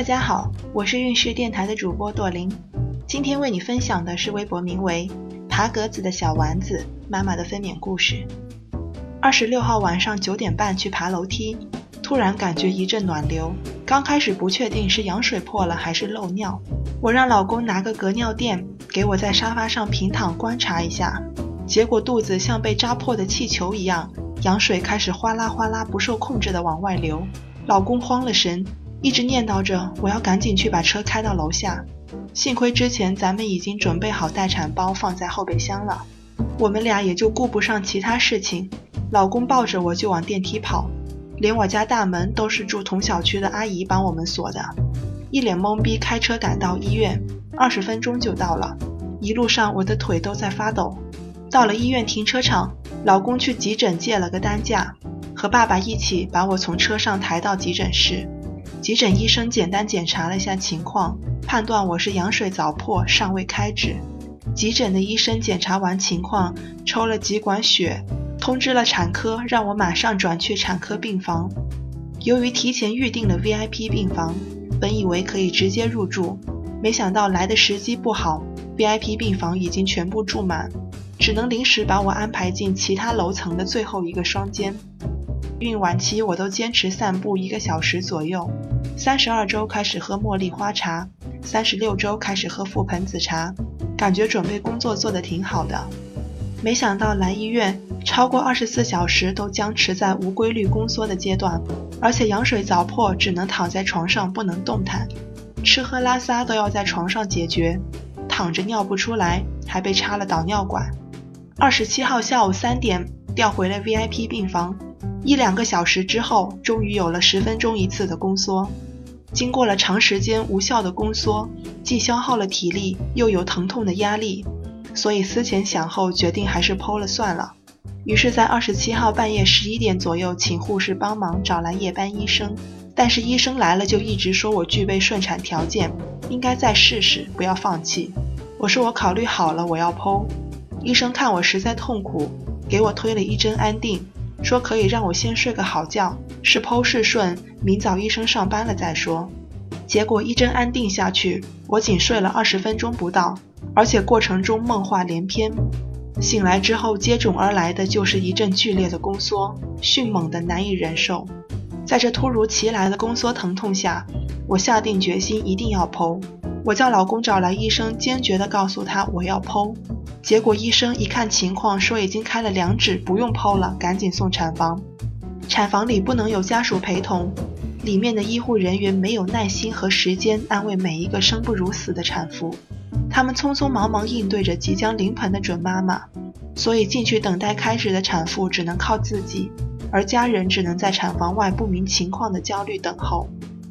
大家好，我是运势电台的主播朵琳，今天为你分享的是微博名为“爬格子的小丸子妈妈的分娩故事”。二十六号晚上九点半去爬楼梯，突然感觉一阵暖流，刚开始不确定是羊水破了还是漏尿，我让老公拿个隔尿垫给我在沙发上平躺观察一下，结果肚子像被扎破的气球一样，羊水开始哗啦哗啦不受控制的往外流，老公慌了神。一直念叨着我要赶紧去把车开到楼下，幸亏之前咱们已经准备好待产包放在后备箱了，我们俩也就顾不上其他事情。老公抱着我就往电梯跑，连我家大门都是住同小区的阿姨帮我们锁的，一脸懵逼开车赶到医院，二十分钟就到了，一路上我的腿都在发抖。到了医院停车场，老公去急诊借了个担架，和爸爸一起把我从车上抬到急诊室。急诊医生简单检查了一下情况，判断我是羊水早破，尚未开指。急诊的医生检查完情况，抽了几管血，通知了产科，让我马上转去产科病房。由于提前预定了 VIP 病房，本以为可以直接入住，没想到来的时机不好，VIP 病房已经全部住满，只能临时把我安排进其他楼层的最后一个双间。孕晚期，我都坚持散步一个小时左右。三十二周开始喝茉莉花茶，三十六周开始喝覆盆子茶，感觉准备工作做得挺好的。没想到来医院超过二十四小时都僵持在无规律宫缩的阶段，而且羊水早破，只能躺在床上不能动弹，吃喝拉撒都要在床上解决，躺着尿不出来，还被插了导尿管。二十七号下午三点调回了 VIP 病房。一两个小时之后，终于有了十分钟一次的宫缩。经过了长时间无效的宫缩，既消耗了体力，又有疼痛的压力，所以思前想后，决定还是剖了算了。于是，在二十七号半夜十一点左右，请护士帮忙找来夜班医生。但是医生来了就一直说我具备顺产条件，应该再试试，不要放弃。我说我考虑好了，我要剖。医生看我实在痛苦，给我推了一针安定。说可以让我先睡个好觉，是剖是顺，明早医生上班了再说。结果一针安定下去，我仅睡了二十分钟不到，而且过程中梦话连篇。醒来之后，接踵而来的就是一阵剧烈的宫缩，迅猛的难以忍受。在这突如其来的宫缩疼痛下，我下定决心一定要剖。我叫老公找来医生，坚决地告诉他我要剖。结果医生一看情况，说已经开了两指，不用剖了，赶紧送产房。产房里不能有家属陪同，里面的医护人员没有耐心和时间安慰每一个生不如死的产妇，他们匆匆忙忙应对着即将临盆的准妈妈，所以进去等待开指的产妇只能靠自己，而家人只能在产房外不明情况的焦虑等候。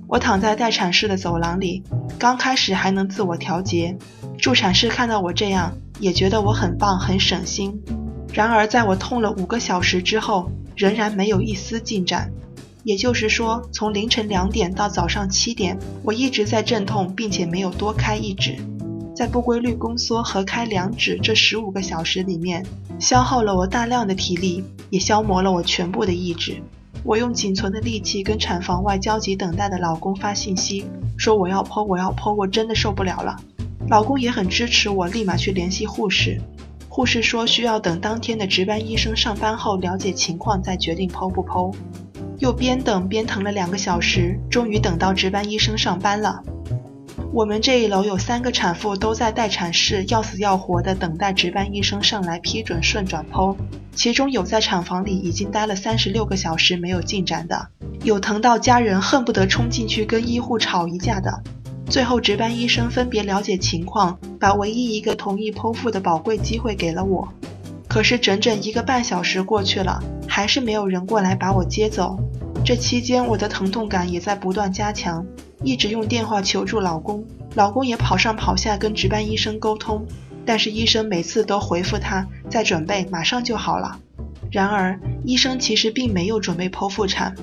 我躺在待产室的走廊里，刚开始还能自我调节。助产士看到我这样，也觉得我很棒，很省心。然而，在我痛了五个小时之后，仍然没有一丝进展。也就是说，从凌晨两点到早上七点，我一直在阵痛，并且没有多开一指。在不规律宫缩和开两指这十五个小时里面，消耗了我大量的体力，也消磨了我全部的意志。我用仅存的力气跟产房外焦急等待的老公发信息，说我要剖，我要剖，我真的受不了了。老公也很支持我，立马去联系护士。护士说需要等当天的值班医生上班后了解情况再决定剖不剖。又边等边疼了两个小时，终于等到值班医生上班了。我们这一楼有三个产妇都在待产室，要死要活的等待值班医生上来批准顺转剖。其中有在产房里已经待了三十六个小时没有进展的，有疼到家人恨不得冲进去跟医护吵一架的。最后值班医生分别了解情况，把唯一一个同意剖腹的宝贵机会给了我。可是整整一个半小时过去了，还是没有人过来把我接走。这期间我的疼痛感也在不断加强。一直用电话求助老公，老公也跑上跑下跟值班医生沟通，但是医生每次都回复他在准备，马上就好了。然而医生其实并没有准备剖腹产，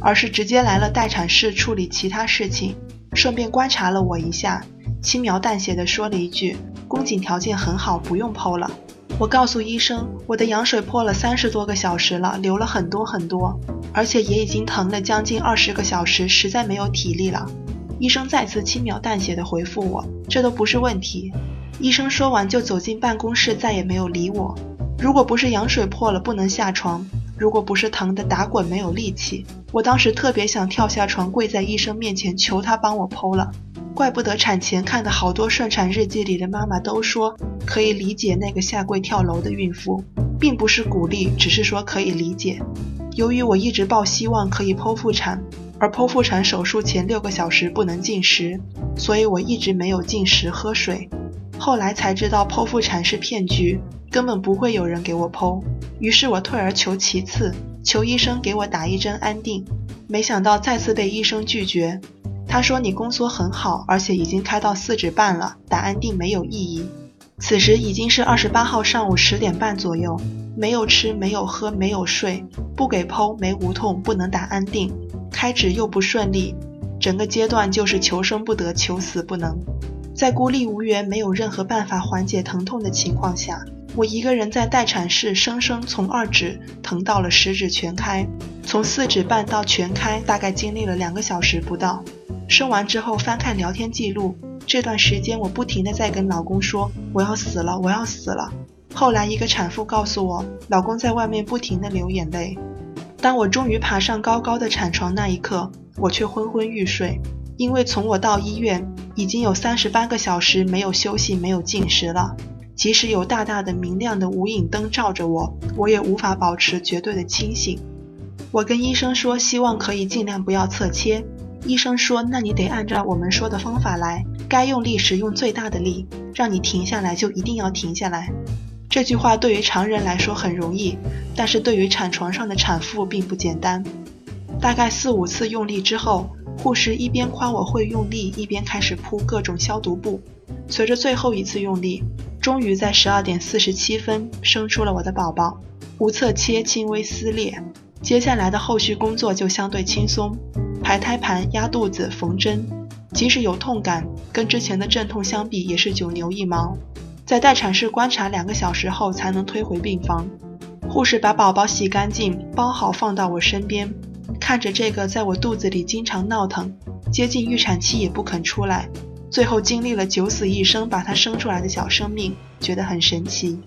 而是直接来了待产室处理其他事情，顺便观察了我一下，轻描淡写的说了一句：“宫颈条件很好，不用剖了。”我告诉医生，我的羊水破了三十多个小时了，流了很多很多，而且也已经疼了将近二十个小时，实在没有体力了。医生再次轻描淡写的回复我：“这都不是问题。”医生说完就走进办公室，再也没有理我。如果不是羊水破了不能下床，如果不是疼得打滚没有力气，我当时特别想跳下床跪在医生面前求他帮我剖了。怪不得产前看的好多顺产日记里的妈妈都说可以理解那个下跪跳楼的孕妇，并不是鼓励，只是说可以理解。由于我一直抱希望可以剖腹产，而剖腹产手术前六个小时不能进食，所以我一直没有进食喝水。后来才知道剖腹产是骗局，根本不会有人给我剖。于是我退而求其次，求医生给我打一针安定。没想到再次被医生拒绝。他说你宫缩很好，而且已经开到四指半了，打安定没有意义。此时已经是二十八号上午十点半左右，没有吃，没有喝，没有睡，不给剖，没无痛，不能打安定，开指又不顺利，整个阶段就是求生不得，求死不能。在孤立无援、没有任何办法缓解疼痛的情况下，我一个人在待产室，生生从二指疼到了十指全开，从四指半到全开，大概经历了两个小时不到。生完之后翻看聊天记录，这段时间我不停的在跟老公说我要死了，我要死了。后来一个产妇告诉我，老公在外面不停的流眼泪。当我终于爬上高高的产床那一刻，我却昏昏欲睡。因为从我到医院已经有三十八个小时没有休息、没有进食了，即使有大大的明亮的无影灯照着我，我也无法保持绝对的清醒。我跟医生说，希望可以尽量不要侧切。医生说，那你得按照我们说的方法来，该用力时用最大的力，让你停下来就一定要停下来。这句话对于常人来说很容易，但是对于产床上的产妇并不简单。大概四五次用力之后。护士一边夸我会用力，一边开始铺各种消毒布。随着最后一次用力，终于在十二点四十七分生出了我的宝宝，无侧切，轻微撕裂。接下来的后续工作就相对轻松，排胎盘、压肚子、缝针，即使有痛感，跟之前的阵痛相比也是九牛一毛。在待产室观察两个小时后，才能推回病房。护士把宝宝洗干净，包好放到我身边。看着这个在我肚子里经常闹腾、接近预产期也不肯出来，最后经历了九死一生把他生出来的小生命，觉得很神奇。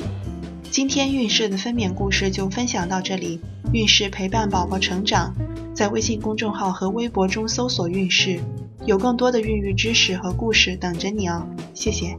今天运势的分娩故事就分享到这里，运势陪伴宝宝成长，在微信公众号和微博中搜索“运势”，有更多的孕育知识和故事等着你哦。谢谢。